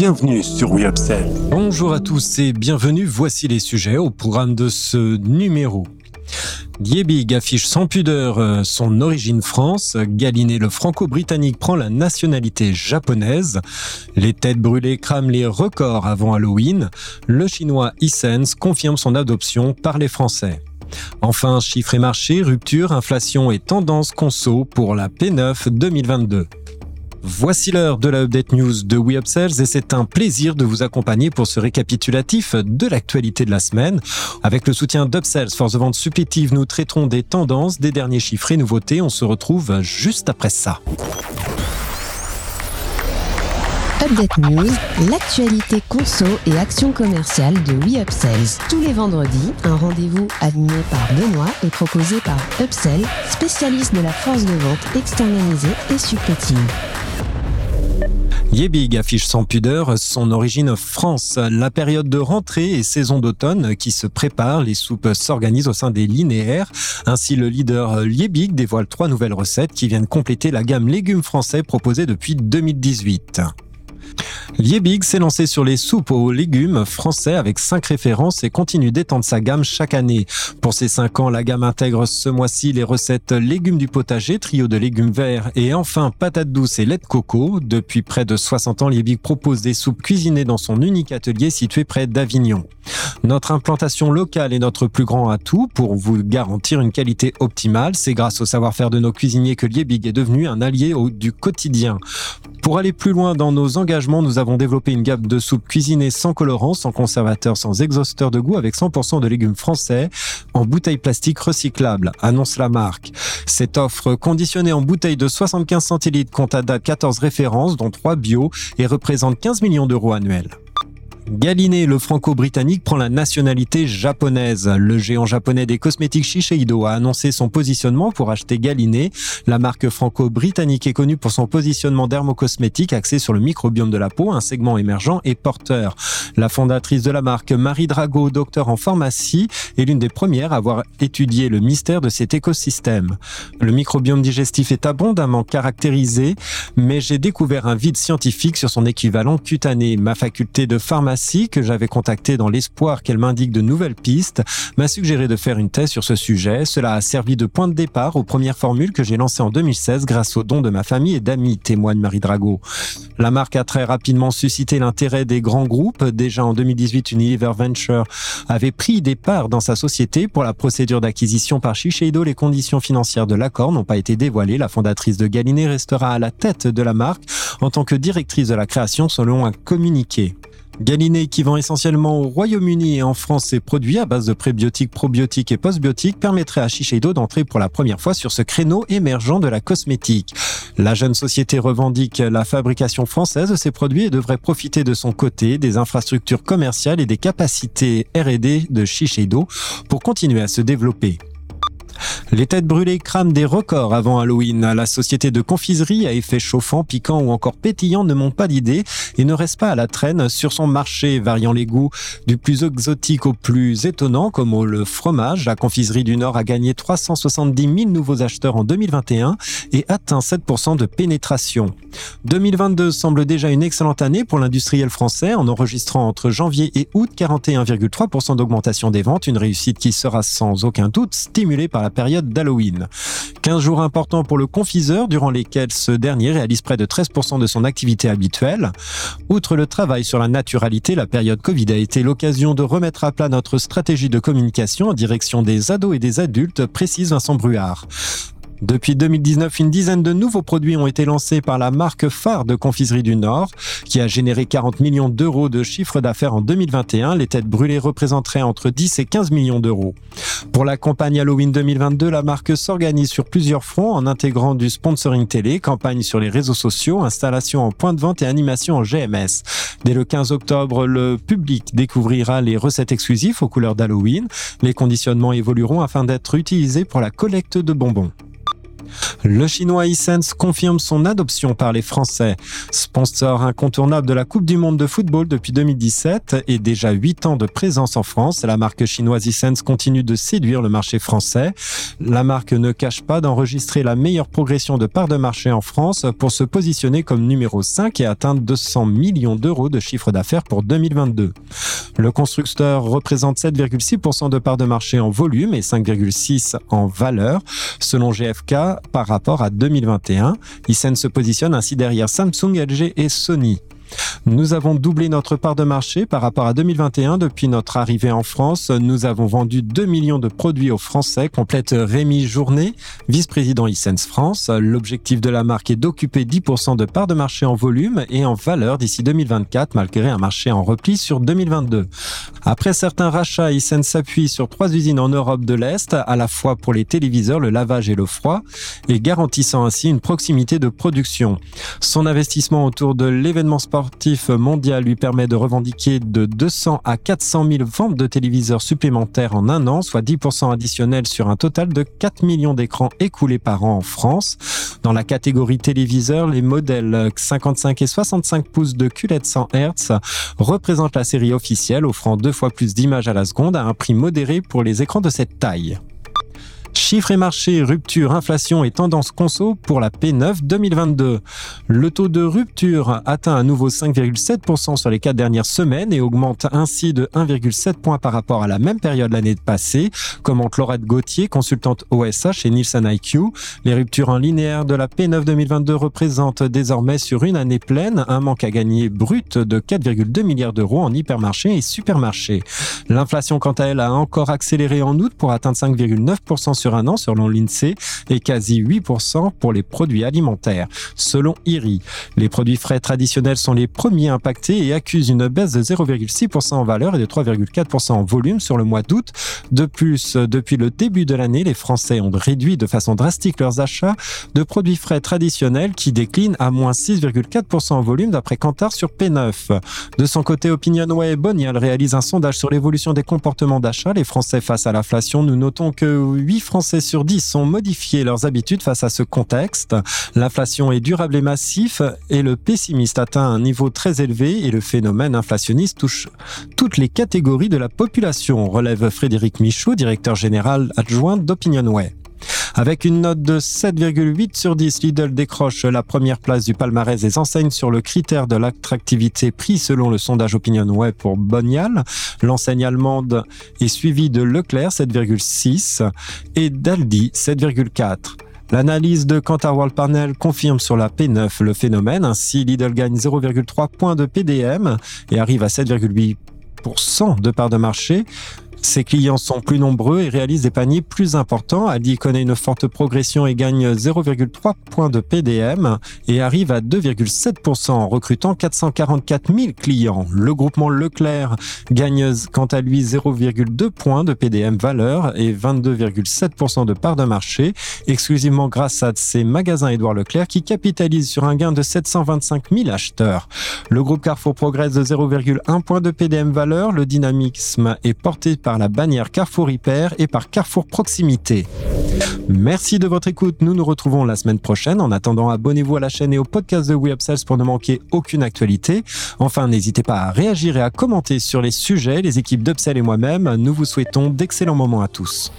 bienvenue sur We Bonjour à tous et bienvenue, voici les sujets au programme de ce numéro. Liebig affiche sans pudeur euh, son origine France. Galiné le franco-britannique prend la nationalité japonaise. Les têtes brûlées crament les records avant Halloween. Le chinois Hisense confirme son adoption par les Français. Enfin, chiffres et marchés, rupture, inflation et tendance conso pour la P9 2022. Voici l'heure de la Update News de We et c'est un plaisir de vous accompagner pour ce récapitulatif de l'actualité de la semaine. Avec le soutien d'Upsells, force de vente supplétive, nous traiterons des tendances, des derniers chiffres et nouveautés. On se retrouve juste après ça. Update News, l'actualité conso et action commerciale de WeUpsells. Tous les vendredis, un rendez-vous animé par Benoît et proposé par Upsell, spécialiste de la force de vente externalisée et supplétive. Yebig affiche sans pudeur son origine France. La période de rentrée et saison d'automne qui se prépare, les soupes s'organisent au sein des linéaires. Ainsi, le leader Liebig dévoile trois nouvelles recettes qui viennent compléter la gamme légumes français proposée depuis 2018. Liebig s'est lancé sur les soupes aux légumes français avec cinq références et continue d'étendre sa gamme chaque année. Pour ces cinq ans, la gamme intègre ce mois-ci les recettes légumes du potager, trio de légumes verts et enfin patates douces et lait de coco. Depuis près de 60 ans, Liebig propose des soupes cuisinées dans son unique atelier situé près d'Avignon. Notre implantation locale est notre plus grand atout pour vous garantir une qualité optimale. C'est grâce au savoir-faire de nos cuisiniers que Liebig est devenu un allié du quotidien. Pour aller plus loin dans nos engagements, nous avons développé une gamme de soupes cuisinées sans colorant, sans conservateur, sans exhausteur de goût, avec 100% de légumes français en bouteille plastique recyclable, annonce la marque. Cette offre conditionnée en bouteille de 75 centilitres compte à date 14 références, dont 3 bio, et représente 15 millions d'euros annuels. Galiné, le franco-britannique, prend la nationalité japonaise. Le géant japonais des cosmétiques Shiseido a annoncé son positionnement pour acheter Galiné. La marque franco-britannique est connue pour son positionnement dermocosmétique axé sur le microbiome de la peau, un segment émergent et porteur. La fondatrice de la marque, Marie Drago, docteur en pharmacie, est l'une des premières à avoir étudié le mystère de cet écosystème. Le microbiome digestif est abondamment caractérisé, mais j'ai découvert un vide scientifique sur son équivalent cutané. Ma faculté de pharmacie que j'avais contacté dans l'espoir qu'elle m'indique de nouvelles pistes, m'a suggéré de faire une thèse sur ce sujet. Cela a servi de point de départ aux premières formules que j'ai lancées en 2016 grâce aux dons de ma famille et d'amis, témoigne Marie Drago. La marque a très rapidement suscité l'intérêt des grands groupes. Déjà en 2018, Unilever Venture avait pris des parts dans sa société. Pour la procédure d'acquisition par Shiseido, les conditions financières de l'accord n'ont pas été dévoilées. La fondatrice de Galiné restera à la tête de la marque en tant que directrice de la création selon un communiqué. Galiné, qui vend essentiellement au Royaume-Uni et en France ses produits à base de prébiotiques, probiotiques et postbiotiques, permettrait à Shiseido d'entrer pour la première fois sur ce créneau émergent de la cosmétique. La jeune société revendique la fabrication française de ses produits et devrait profiter de son côté des infrastructures commerciales et des capacités R&D de Shiseido pour continuer à se développer. Les têtes brûlées crament des records avant Halloween. La société de confiserie à effet chauffant, piquant ou encore pétillant ne monte pas d'idée et ne reste pas à la traîne sur son marché, variant les goûts du plus exotique au plus étonnant, comme le fromage. La confiserie du Nord a gagné 370 000 nouveaux acheteurs en 2021 et atteint 7% de pénétration. 2022 semble déjà une excellente année pour l'industriel français en enregistrant entre janvier et août 41,3% d'augmentation des ventes, une réussite qui sera sans aucun doute stimulée par la période d'Halloween. 15 jours importants pour le confiseur durant lesquels ce dernier réalise près de 13% de son activité habituelle. Outre le travail sur la naturalité, la période Covid a été l'occasion de remettre à plat notre stratégie de communication en direction des ados et des adultes, précise Vincent Bruard. Depuis 2019, une dizaine de nouveaux produits ont été lancés par la marque phare de Confiserie du Nord, qui a généré 40 millions d'euros de chiffre d'affaires en 2021. Les têtes brûlées représenteraient entre 10 et 15 millions d'euros. Pour la campagne Halloween 2022, la marque s'organise sur plusieurs fronts en intégrant du sponsoring télé, campagne sur les réseaux sociaux, installation en point de vente et animation en GMS. Dès le 15 octobre, le public découvrira les recettes exclusives aux couleurs d'Halloween. Les conditionnements évolueront afin d'être utilisés pour la collecte de bonbons. Le chinois Hisense confirme son adoption par les Français. Sponsor incontournable de la Coupe du Monde de football depuis 2017 et déjà 8 ans de présence en France, la marque chinoise Hisense continue de séduire le marché français. La marque ne cache pas d'enregistrer la meilleure progression de part de marché en France pour se positionner comme numéro 5 et atteindre 200 millions d'euros de chiffre d'affaires pour 2022. Le constructeur représente 7,6% de part de marché en volume et 5,6% en valeur, selon GFK rapport à 2021. Hisense se positionne ainsi derrière Samsung, LG et Sony. Nous avons doublé notre part de marché par rapport à 2021 depuis notre arrivée en France. Nous avons vendu 2 millions de produits aux Français, complète Rémi Journet, vice-président Hisense France. L'objectif de la marque est d'occuper 10% de part de marché en volume et en valeur d'ici 2024, malgré un marché en repli sur 2022. Après certains rachats, Hisense s'appuie sur trois usines en Europe de l'Est, à la fois pour les téléviseurs, le lavage et le froid, et garantissant ainsi une proximité de production. Son investissement autour de l'événement sportif mondial lui permet de revendiquer de 200 à 400 000 ventes de téléviseurs supplémentaires en un an, soit 10% additionnel sur un total de 4 millions d'écrans écoulés par an en France. Dans la catégorie téléviseurs, les modèles 55 et 65 pouces de QLED 100 Hz représentent la série officielle, offrant deux fois plus d'images à la seconde à un prix modéré pour les écrans de cette taille. Chiffres et marchés, rupture, inflation et tendance conso pour la P9 2022. Le taux de rupture atteint à nouveau 5,7% sur les quatre dernières semaines et augmente ainsi de 1,7 points par rapport à la même période l'année passée, commente Laurette Gauthier, consultante OSH et Nielsen IQ. Les ruptures en linéaire de la P9 2022 représentent désormais sur une année pleine un manque à gagner brut de 4,2 milliards d'euros en hypermarché et supermarché. L'inflation quant à elle a encore accéléré en août pour atteindre 5,9% sur un an selon l'INSEE et quasi 8% pour les produits alimentaires. Selon IRI, les produits frais traditionnels sont les premiers impactés et accusent une baisse de 0,6% en valeur et de 3,4% en volume sur le mois d'août. De plus, depuis le début de l'année, les Français ont réduit de façon drastique leurs achats de produits frais traditionnels qui déclinent à moins 6,4% en volume d'après Kantar sur P9. De son côté, Opinionway Bonial réalise un sondage sur l'évolution des comportements d'achat. Les Français face à l'inflation, nous notons que 8 Français sur 10 ont modifié leurs habitudes face à ce contexte. L'inflation est durable et massif et le pessimiste atteint un niveau très élevé et le phénomène inflationniste touche toutes les catégories de la population, relève Frédéric Michaud, directeur général adjoint d'Opinionway. Avec une note de 7,8 sur 10, Lidl décroche la première place du palmarès des enseignes sur le critère de l'attractivité pris selon le sondage Opinion Web pour Bonial. L'enseigne allemande est suivie de Leclerc 7,6 et d'Aldi 7,4. L'analyse de Kantar World Panel confirme sur la P9 le phénomène. Ainsi, Lidl gagne 0,3 points de PDM et arrive à 7,8% de part de marché. Ses clients sont plus nombreux et réalisent des paniers plus importants. Aldi connaît une forte progression et gagne 0,3 points de PDM et arrive à 2,7% en recrutant 444 000 clients. Le groupement Leclerc gagne quant à lui 0,2 points de PDM valeur et 22,7% de part de marché, exclusivement grâce à ses magasins Édouard Leclerc qui capitalisent sur un gain de 725 000 acheteurs. Le groupe Carrefour progresse de 0,1 point de PDM valeur. Le dynamisme est porté par la bannière Carrefour Hyper et par Carrefour Proximité. Merci de votre écoute. Nous nous retrouvons la semaine prochaine. En attendant, abonnez-vous à la chaîne et au podcast de WeUpsells pour ne manquer aucune actualité. Enfin, n'hésitez pas à réagir et à commenter sur les sujets. Les équipes d'Upsell et moi-même, nous vous souhaitons d'excellents moments à tous.